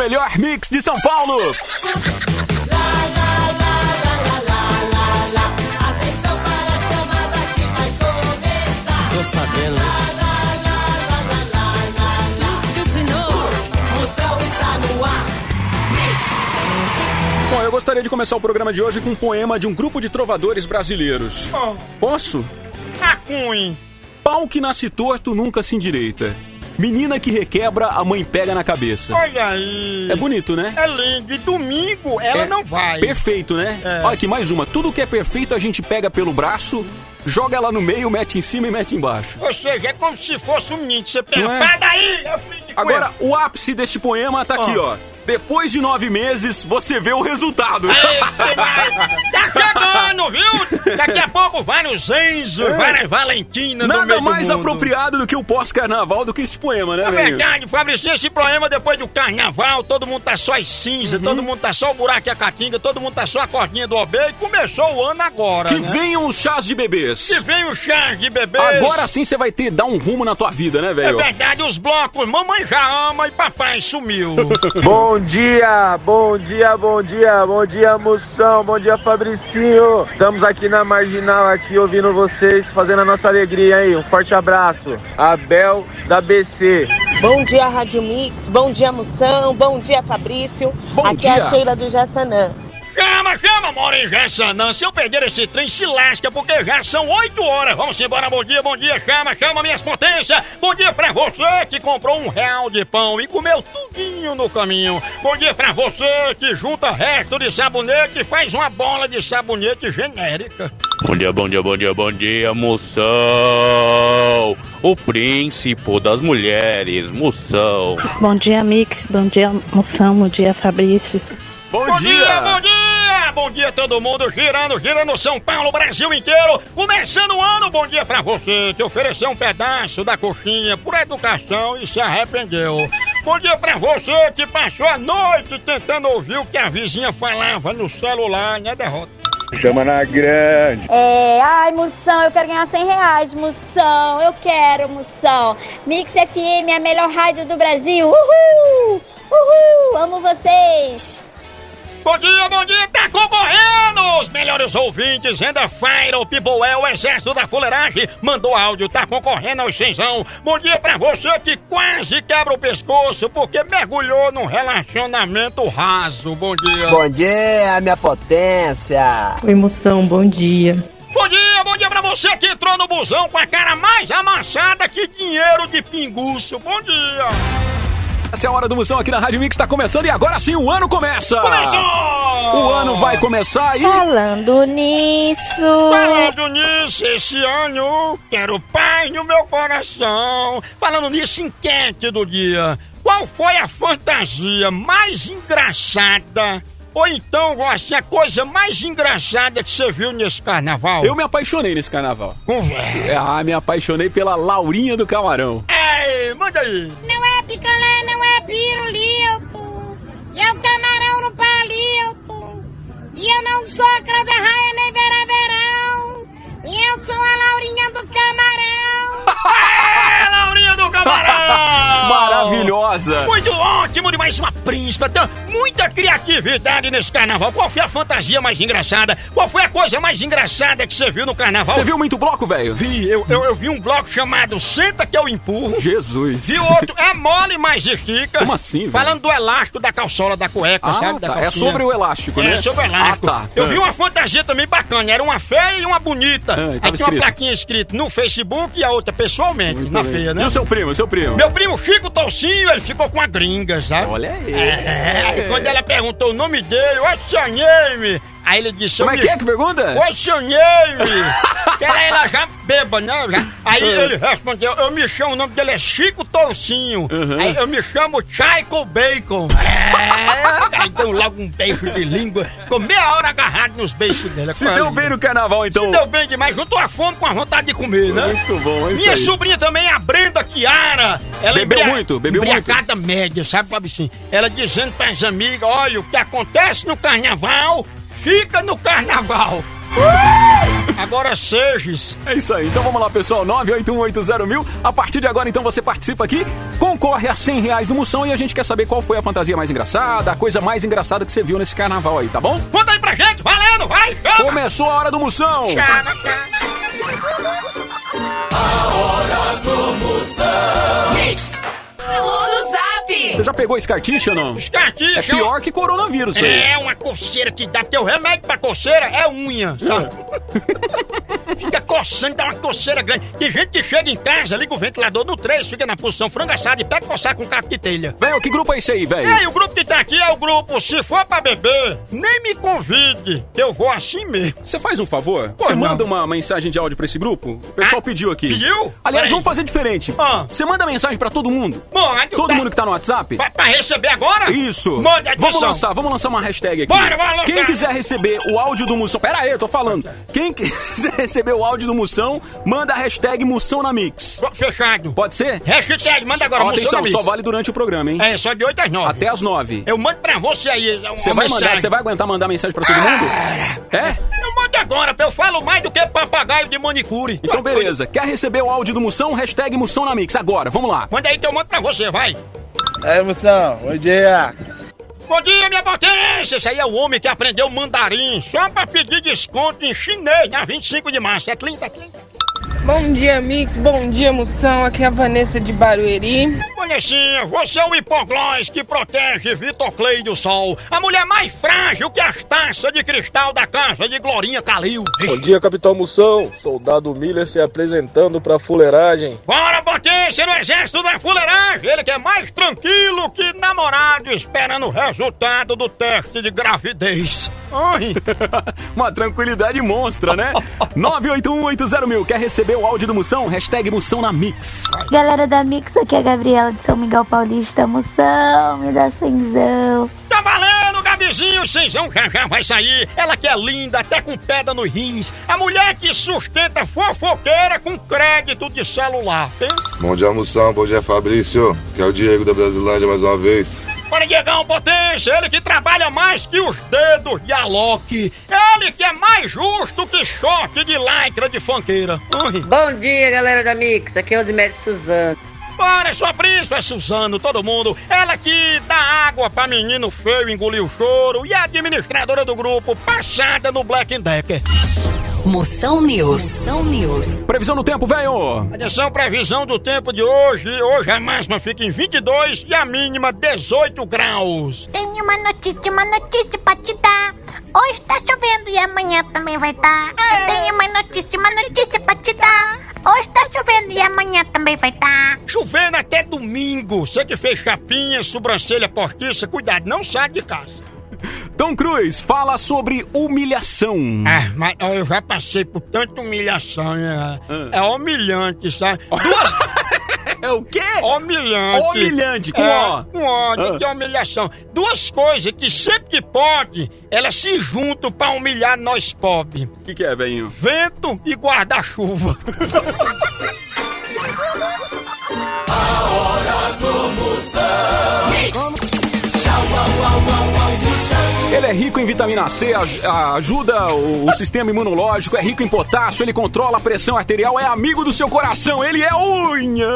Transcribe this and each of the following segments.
melhor mix de São Paulo. Tô sabendo, né? Tudo de novo. Moção está no ar. Bom, eu gostaria de começar o programa de hoje com um poema de um grupo de trovadores brasileiros. Posso? Cacunho. Pau que nasce torto nunca se endireita. Menina que requebra, a mãe pega na cabeça. Olha aí. É bonito, né? É lindo. E domingo ela É não vai. Perfeito, né? É. Olha aqui, mais uma. Tudo que é perfeito a gente pega pelo braço, joga ela no meio, mete em cima e mete embaixo. Ou seja, é como se fosse um menino. Você Não é? daí, Agora, o ápice deste poema tá aqui, ó. Depois de nove meses, você vê o resultado. Esse vai- Tá chegando, viu? Daqui a pouco vários Enzo, várias Valentinas no É. Nada meio mais do mundo. apropriado do que o pós-carnaval do que este poema, né, É verdade, Fabrício, esse problema depois do carnaval, todo mundo tá só as cinza, Uhum. todo mundo tá só o buraco e a catinga, todo mundo tá só a cordinha do OB e começou o ano agora, Que né? venham os chás de bebês. Que vem o chá de bebês. Agora sim você vai ter dar um rumo na tua vida, né, É velho? verdade, os blocos, mamãe já ama e papai sumiu. Bom dia, bom dia, bom dia, bom dia, Moção, bom dia, Fabricinho. Estamos aqui na Marginal, aqui ouvindo vocês, fazendo a nossa alegria aí. Um forte abraço. Abel da BC. Bom dia, Rádio Mix. Bom dia, Moção. Bom dia, Fabrício. Bom Aqui dia. é a Sheila do Jassanã. Chama, chama, mora em Jassanã. Se eu perder esse trem, se lasca, porque já são 8 horas. Vamos embora, bom dia, bom dia, chama, chama minhas potências. Bom dia pra você que comprou um real de pão e comeu tudinho no caminho. Bom dia pra você que junta resto de sabonete e faz uma bola de sabonete genérica. Bom dia, bom dia, bom dia, bom dia, moção! O príncipe das mulheres, moção! Bom dia, Mix. Bom dia, Moção. Bom dia, Fabrício. Bom, Bom dia, bom dia! Bom dia todo mundo, girando, girando São Paulo, Brasil inteiro. Começando o ano, bom dia pra você que ofereceu um pedaço da coxinha por educação e se arrependeu. Bom dia pra você que passou a noite tentando ouvir o que a vizinha falava no celular, né, derrota? Chama na grande. É, ai, Moção, eu quero ganhar 100 reais, Moção, eu quero, Moção. Mix FM é a melhor rádio do Brasil, uhul! Uhul, amo vocês! Bom dia, bom dia, tá concorrendo! Os melhores ouvintes, Renda Fire, o Piboel, o Exército da Fuleiragem, mandou áudio, tá concorrendo aos cenzão. Bom dia pra você que quase quebra o pescoço porque mergulhou num relacionamento raso. Bom dia. Bom dia, minha potência. Oi, Moção. Bom dia. Bom dia, bom dia pra você que entrou no busão com a cara mais amassada que dinheiro de pinguço. Bom dia. Essa é a hora do Moção aqui na Rádio Mix, tá começando e agora sim o ano começa! Começou! O ano vai começar e... Falando nisso... Falando nisso, esse ano quero paz no meu coração. Falando nisso, enquete do dia. Qual foi a fantasia mais engraçada? Ou então, assim, a coisa mais engraçada que você viu nesse carnaval? Eu me apaixonei nesse carnaval. Conversa. Ah, me apaixonei pela Laurinha do Camarão. Ei, manda aí. Não E eu não sou a Cláudia Raia nem Vera Verão. E eu sou a Laurinha do Camarão. É! Maravilhosa! Muito ótimo demais, uma príncipe. Tem muita criatividade nesse carnaval. Qual foi a fantasia mais engraçada? Qual foi a coisa mais engraçada que você viu no carnaval? Você viu muito bloco, velho? Vi, eu, eu, eu vi um bloco chamado Senta que eu empurro. Jesus! E o outro é mole, mas estica. Como assim, velho? Falando do elástico da calçola da cueca, Ah, sabe? Tá. É sobre o elástico, né? É, sobre o elástico. Ah, tá. Eu Ah. vi uma fantasia também bacana. Era uma feia e uma bonita. Ah, Aí tinha uma plaquinha escrita no Facebook e a outra pessoalmente, na Muito bem. feia, né? E o seu primo, o seu primo? Meu primo Chico Toucinho, ele ficou com a gringa, sabe? Olha aí. É, aí quando ela perguntou o nome dele, your name? Aí ele disse... Como é que é que pergunta? Name? que era ela já beba, né? Já. Aí É. ele respondeu, eu me chamo, o nome dele é Chico Toucinho. Uhum. Aí eu me chamo Chaiko Bacon. É, aí deu logo um beijo de língua. Ficou meia hora agarrado nos beijos dela. Se deu bem no carnaval, então. Se deu bem demais, juntou a fome com a vontade de comer, né? Muito bom, é isso Minha aí. sobrinha também, a Brenda Chiara. Ela Bebeu embria- muito, bebeu embriagada média, sabe, Fabricinho? Ela dizendo pras amigas, olha, o que acontece no carnaval, fica no carnaval. Agora Seges. É isso aí. Então vamos lá, pessoal. 981801000. A partir de agora, então, você participa aqui, concorre a 100 reais no Moção e a gente quer saber qual foi a fantasia mais engraçada, a coisa mais engraçada que você viu nesse carnaval aí, tá bom? Conta aí pra gente, valendo, vai, chama! Começou a hora do Moção! Chama, chama. Alô no Zap! Você já pegou escartiche ou não? Escartiche, É pior que coronavírus aí. É uma coceira que dá. Teu remédio pra coceira é unha, sabe? fica coçando, dá uma coceira grande. Tem gente que chega em casa, liga o ventilador no 3, fica na posição frango assado e pega coçar com caco de telha. Velho, que grupo é esse aí, velho? Ei, o grupo que tá aqui é o grupo Se For Pra Beber, nem me convide, eu vou assim mesmo. Você faz um favor? Você manda uma mensagem de áudio pra esse grupo? O pessoal Ah, pediu aqui. pediu? Aliás, Peraí. vamos fazer diferente. Ah. Você manda mensagem pra todo mundo? Pode, Todo tá- mundo que tá no WhatsApp? Pra, pra receber agora? Isso. Mande a Vamos lançar, vamos lançar uma hashtag aqui. Bora, bora lançar. Quem quiser receber o áudio do Moção. Pera aí, eu tô falando. Quem quiser receber o áudio do Moção, manda a hashtag Moção na Mix. Fechado. Pode ser? Hashtag, manda agora, Moção Atenção, só vale durante o programa, hein? É, só de 8 às 9. Até às nove. Eu mando pra você aí. uma Você vai mandar, você vai aguentar mandar mensagem pra todo mundo? É? Eu mando agora, eu falo mais do que papagaio de manicure. Então beleza. Quer receber o áudio do Moção? Hashtag Moção na Mix. Agora, vamos lá. Manda aí que eu mando pra você, vai. Aí, moção, bom dia. Bom dia, minha potência! Esse aí é o homem que aprendeu mandarim só pra pedir desconto em chinês na 25 de março. É 30, 30. Bom dia, Mix. Bom dia, moção. Aqui é a Vanessa de Barueri. Vanessa, você é o hipoglós que protege Vitor Clay do sol. A mulher mais frágil que as taças de cristal da casa de Glorinha Calil. Bom dia, Capitão Moção. Soldado Miller se apresentando pra fuleiragem. Bora, potência no exército da fuleiragem! Ele que é mais tranquilo que namorado esperando o resultado do teste de gravidez. Ai! Uma tranquilidade monstra, né? 981801000. Quer receber o áudio do Moção? Hashtag Moção na Mix. Galera da Mix, aqui é a Gabriela de São Miguel Paulista. Moção, me dá cenzão. Tá valendo, Gabizinho! Cenzão já já vai sair. Ela que é linda, até com pedra nos rins. A mulher que sustenta fofoqueira com crédito de celular. Pensa? Bom dia, Moção. Bom dia, Fabrício. Que é o Diego da Brasilândia mais uma vez. Bora, Diegão Potência, ele que trabalha mais que os dedos de Alok. Ele que é mais justo que choque de lycra de fanqueira. Bom dia, galera da Mix. Aqui é o Osimério Suzano. Bora, sua príncipe, Suzano, todo mundo. Ela que dá água pra menino feio engolir o choro e é administradora do grupo, passada no Black Decker. Moção News. Moção News. Previsão do tempo, velho. Atenção, previsão do tempo de hoje. Hoje a máxima fica em 22 e a mínima 18 graus. Tenho uma notícia, uma notícia pra te dar. Hoje tá chovendo e amanhã também vai estar. É. Eu tenho uma notícia, uma notícia pra te dar. Hoje tá chovendo e amanhã também vai estar. Chovendo até domingo. Você que fez chapinha, sobrancelha postiça, cuidado, não sai de casa. Tom Cruise fala sobre humilhação. Ah, mas eu já passei por tanta humilhação, né? É humilhante, sabe? Duas... É o quê? Humilhante. Humilhante, com é, ó. Com ó, Ah. que é humilhação. Duas coisas que sempre que pode, elas se juntam pra humilhar nós pobres. O que, que é, velhinho? Vento e guarda-chuva. Ele é rico em vitamina C, aj- ajuda o, o sistema imunológico, é rico em potássio, ele controla a pressão arterial, é amigo do seu coração, ele é unha.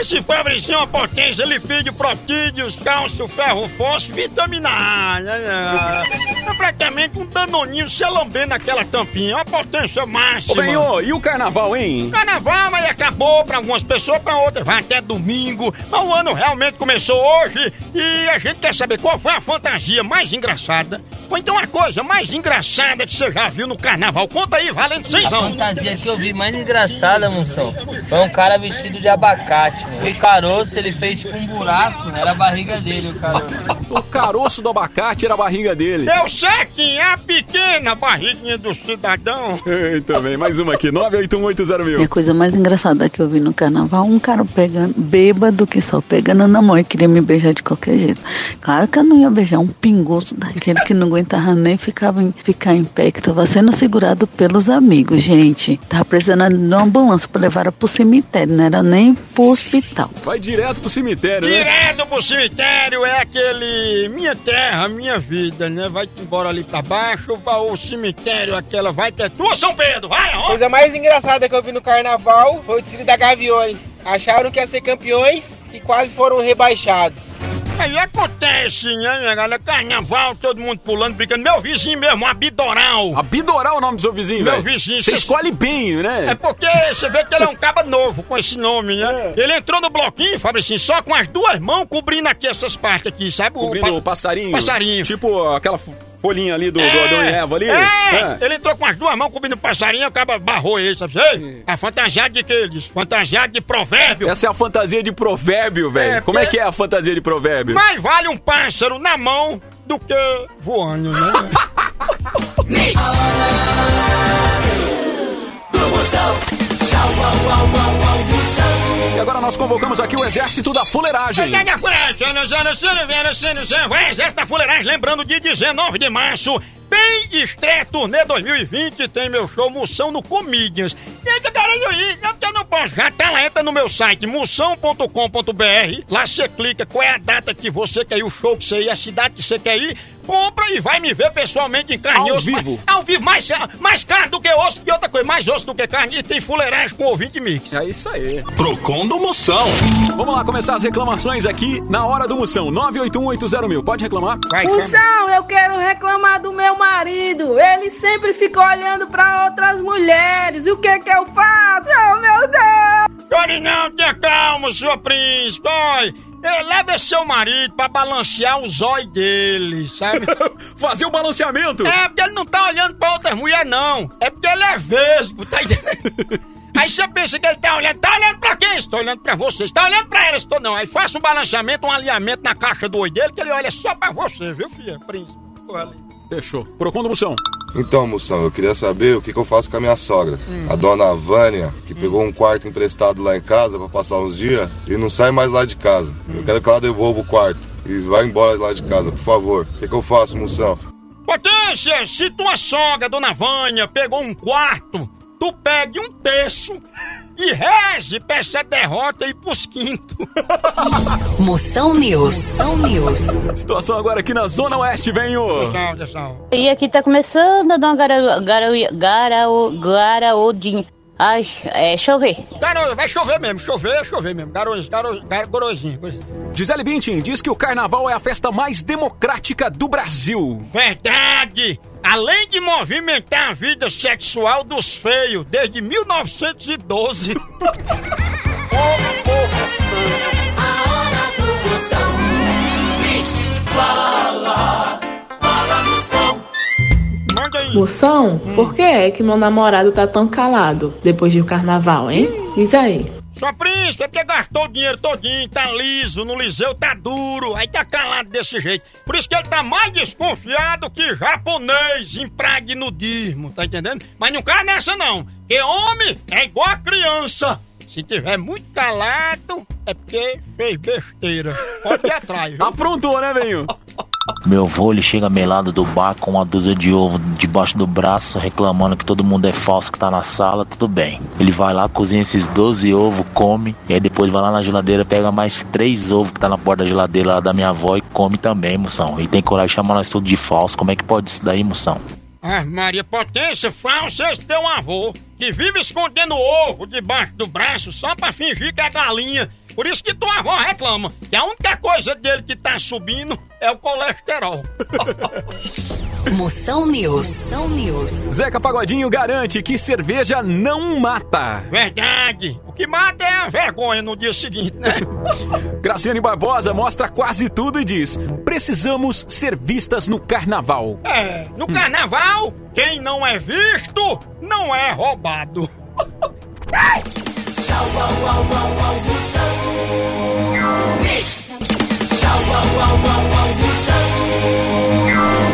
Esse Fabricinho é uma potência, lipídio, protídeos, cálcio, ferro, fósforo, vitamina A. né, né? É praticamente um danoninho se lambendo naquela tampinha. É uma potência Ô, máxima. velho, e o carnaval, hein? Carnaval, mas acabou pra algumas pessoas, pra outras vai até domingo. Mas o ano realmente começou hoje e a gente quer saber qual foi a fantasia mais engraçada. Ou então a coisa mais engraçada que você já viu no carnaval. Conta aí, valendo seis A fantasia que eu vi mais engraçada, moção, foi um cara vestido de abacate. mano. O caroço ele fez tipo um buraco, era a barriga dele, o caroço. O caroço do abacate era a barriga dele. Eu sei que é a pequena barriguinha do cidadão. Eita, bem, mais uma aqui, 98180 E a coisa mais engraçada que eu vi no carnaval, um cara pegando, bêbado que só pegando na mão e queria me beijar de qualquer jeito. Claro que eu não ia beijar um pingoço daquele que não aguentava nem ficava em, ficar em pé, que tava sendo segurado pelos amigos, gente. Tava precisando de uma ambulância pra levar ela pro cemitério, não era nem pro hospital. Vai direto pro cemitério, né? Direto pro cemitério é aquele minha terra, minha vida, né? Vai embora ali pra baixo, vai o cemitério, aquela vai ter tua São Pedro, vai, ó. Coisa mais engraçada que eu vi no carnaval foi o desfile da Gaviões. Acharam que ia ser campeões e quase foram rebaixados. Aí acontece, né, minha galera? Carnaval, todo mundo pulando, brincando. Meu vizinho mesmo, Abidoral. Abidoral é o nome do seu vizinho, Meu vizinho, Você cê- escolhe bem, né? É porque você vê que ele é um caba novo com esse nome, né? Ele entrou no bloquinho, Fabricinho, só com as duas mãos cobrindo aqui essas partes aqui, sabe? Cobrindo pa- o passarinho. Passarinho. Tipo aquela folhinha ali do, do Adão e Eva ali. É, É. ele entrou com as duas mãos cobrindo o passarinho, acaba barrou ele, sabe? Ei, a fantasiada de que ele disse? Fantasiada de provérbio. Essa é a fantasia de provérbio, velho. É, Como é porque- que é a fantasia de provérbio? Mais vale um pássaro na mão do que voando, né? E agora nós convocamos aqui o exército da fuleiragem. O Exército da Fuleiragem, lembrando de 19 de março, tem estreia turnê 2020, tem meu show Moção no Comedians. E cara, eu ir, não, porque eu não posso. Já tá lá, entra no meu site, moção.com.br. Lá você clica qual é a data que você quer ir, o show que você ir, a cidade que você quer ir. Compra e vai me ver pessoalmente em carne e Ao osso. vivo. Ao vivo, mais, mais carne do que osso. E outra coisa, mais osso do que carne. E tem fuleiragem com ouvinte mix. É isso aí. Procon do Moção. Vamos lá começar as reclamações aqui na hora do Moção. 98180 mil. Pode reclamar? Moção, eu quero reclamar do meu marido. Ele sempre fica olhando pra outras mulheres. E o que que eu faço? Oh, meu Deus! Chore não, tenha calma, sua príncipe. Oi, leva seu marido pra balancear o zóio dele, sabe? Fazer o balanceamento? É, porque ele não tá olhando pra outras mulheres, não. É porque ele é vesgo, tá entendendo? Aí você pensa que ele tá olhando, tá olhando pra quem? Estou olhando pra você. Está olhando pra ela, estou não. Aí faça um balanceamento, um alinhamento na caixa do oi dele, que ele olha só pra você, viu, filha? Príncipe. Olha. Fechou. Procon do Moção. Então, moção, eu queria saber o que, que eu faço com a minha sogra. Hum. A dona Vânia, que pegou um quarto emprestado lá em casa pra passar uns dias e não sai mais lá de casa. Eu quero que ela devolva o quarto e vá embora lá de casa, por favor. O que, que eu faço, moção? Potência, se tua sogra, dona Vânia, pegou um quarto, tu pegue um terço e reze pra essa derrota e pros quintos. Moção News. Moção News. Situação agora aqui na Zona Oeste, vem o... Tchau, tchau. E aqui tá começando a dar uma gara, gara, gara, garaodinha. Ai, é chover. Garoto, vai chover mesmo, chover, chover mesmo. Garozinho, garozinho, garozinho. Gisele Bündchen diz que o carnaval é a festa mais democrática do Brasil. Verdade! Além de movimentar a vida sexual dos feios desde 1912. A hora do Moção. Mix. Fala, fala Moção. Manda aí. Moção, por que é que meu namorado tá tão calado depois do carnaval, hein? Diz aí. Sua príncipe, é porque gastou o dinheiro todinho, tá liso, no Liseu tá duro, aí tá calado desse jeito. Por isso que ele tá mais desconfiado que japonês em pragnudismo, tá entendendo? Mas não cai nessa não, que homem é igual a criança. Se tiver muito calado, é porque fez besteira. Pode ir atrás, viu? Aprontou, né, velho? Meu avô, ele chega melado do bar com uma dúzia de ovo debaixo do braço, reclamando que todo mundo é falso que tá na sala, tudo bem. Ele vai lá, cozinha esses 12 ovos, come, e aí depois vai lá na geladeira, pega mais três ovos que tá na porta da geladeira lá da minha avó e come também, moção. E tem coragem de chamar nós tudo de falso, como é que pode isso daí, moção? Ah, Maria Potência, falso esse teu avô, que vive escondendo ovo debaixo do braço só pra fingir que é galinha. Por isso que tua avó reclama, que a única coisa dele que tá subindo é o colesterol. Moção News. Moção News. Zeca Pagodinho garante que cerveja não mata. Verdade. O que mata é a vergonha no dia seguinte, né? Graciane Barbosa mostra quase tudo e diz: precisamos ser vistas no carnaval. É, no carnaval, quem não é visto, não é roubado. Mix. Tchau, au, au, au, au, Moção.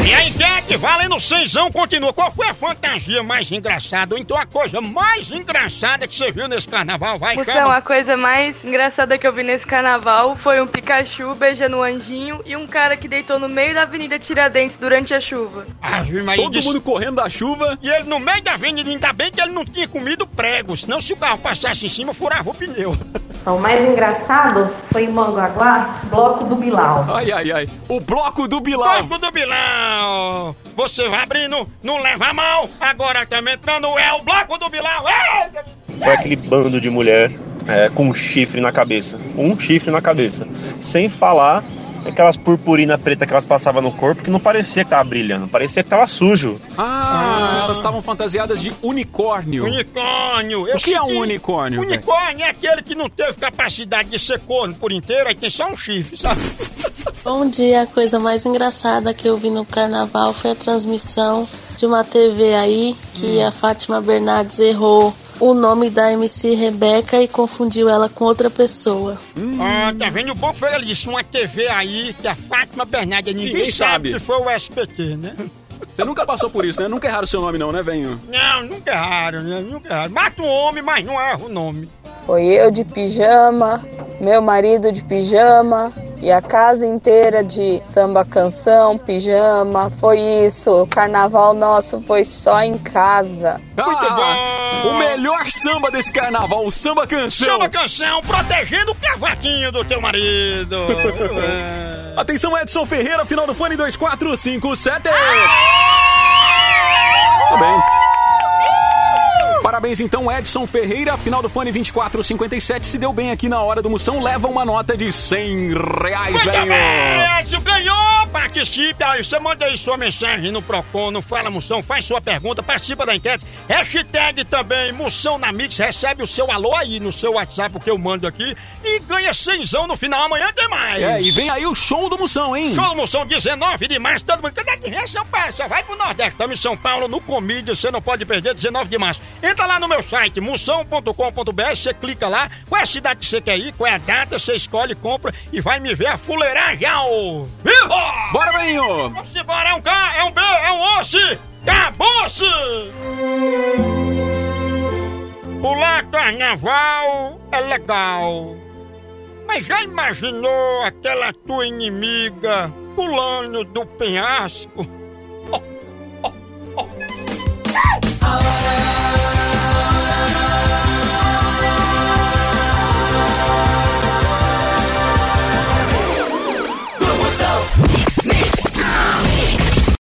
E a enquete valendo cenzão, continua. Qual foi a fantasia mais engraçada? Ou então a coisa mais engraçada que você viu nesse carnaval? Vai, Moção, chama. a coisa mais engraçada que eu vi nesse carnaval foi um Pikachu beijando um anjinho e um cara que deitou no meio da Avenida Tiradentes durante a chuva. Ave Maria, Todo disse- mundo correndo da chuva. E ele no meio da avenida, ainda bem que ele não tinha comido prego, senão se o carro passasse em cima, furava o pneu. O mais engraçado foi em Mongaguá, bloco do Bilal. Ai, ai, ai. O bloco do Bilal. Bloco do Bilal! Você vai abrindo, não leva mal. Agora estamos entrando, é o bloco do Bilal. Eita! Foi aquele bando de mulher é, com um chifre na cabeça. Um chifre na cabeça. Sem falar aquelas purpurina preta que elas passavam no corpo que não parecia que tava brilhando, parecia que tava sujo. Ah, elas estavam fantasiadas de unicórnio. Unicórnio. O que é um unicórnio? Unicórnio é aquele que não teve capacidade de ser corno por inteiro, aí tem só um chifre, sabe? Bom dia, a coisa mais engraçada que eu vi no carnaval foi a transmissão de uma TV aí que a Fátima Bernardes errou o nome da MC Rebeca e confundiu ela com outra pessoa. Ah, tá vendo? O bom foi ele disse uma TV aí que a Fátima Bernardes, ninguém, Ninguém sabe sabe. que foi o SPT, né? Você nunca passou por isso, né? Nunca erraram seu nome, não, né, venho? Não, nunca erraram, né? Nunca erraram. Mata um homem, mas não erra o nome. Foi eu de pijama, meu marido de pijama e a casa inteira de samba canção, pijama. Foi isso. O carnaval nosso foi só em casa. Ah, o melhor samba desse carnaval, o samba canção. Chama canção protegendo o cavaquinho do teu marido. Atenção, Edson Ferreira, final do fone 2457. Muito bem. Parabéns então, Edson Ferreira, final do fone 2457. Se deu bem aqui na hora do Moção, leva uma nota de 100 reais, Muito velho. bem, Edson ganhou! Participe aí, você manda aí sua mensagem no Procon, no Fala Moção, faz sua pergunta, participa da enquete. Hashtag também Moção na Mix, recebe o seu alô aí no seu WhatsApp, que eu mando aqui, e ganha cenzão no final. Amanhã tem mais. É, e vem aí o show do Moção, hein? Show do Moção, 19 de março, todo mundo. Cadê que é São Paulo? Só vai pro Nordeste. Estamos em São Paulo, no Comídia, você não pode perder, 19 de março. Entra lá no meu site, moção.com.br, você clica lá, qual é a cidade que você quer ir, qual é a data, você escolhe, compra e vai me ver a fuleiragem. Viva! Bora, velhinho! Vamos embora, é um K, é um B, é um osso! Acabou-se! Pular carnaval é legal. Mas já imaginou aquela tua inimiga pulando do penhasco?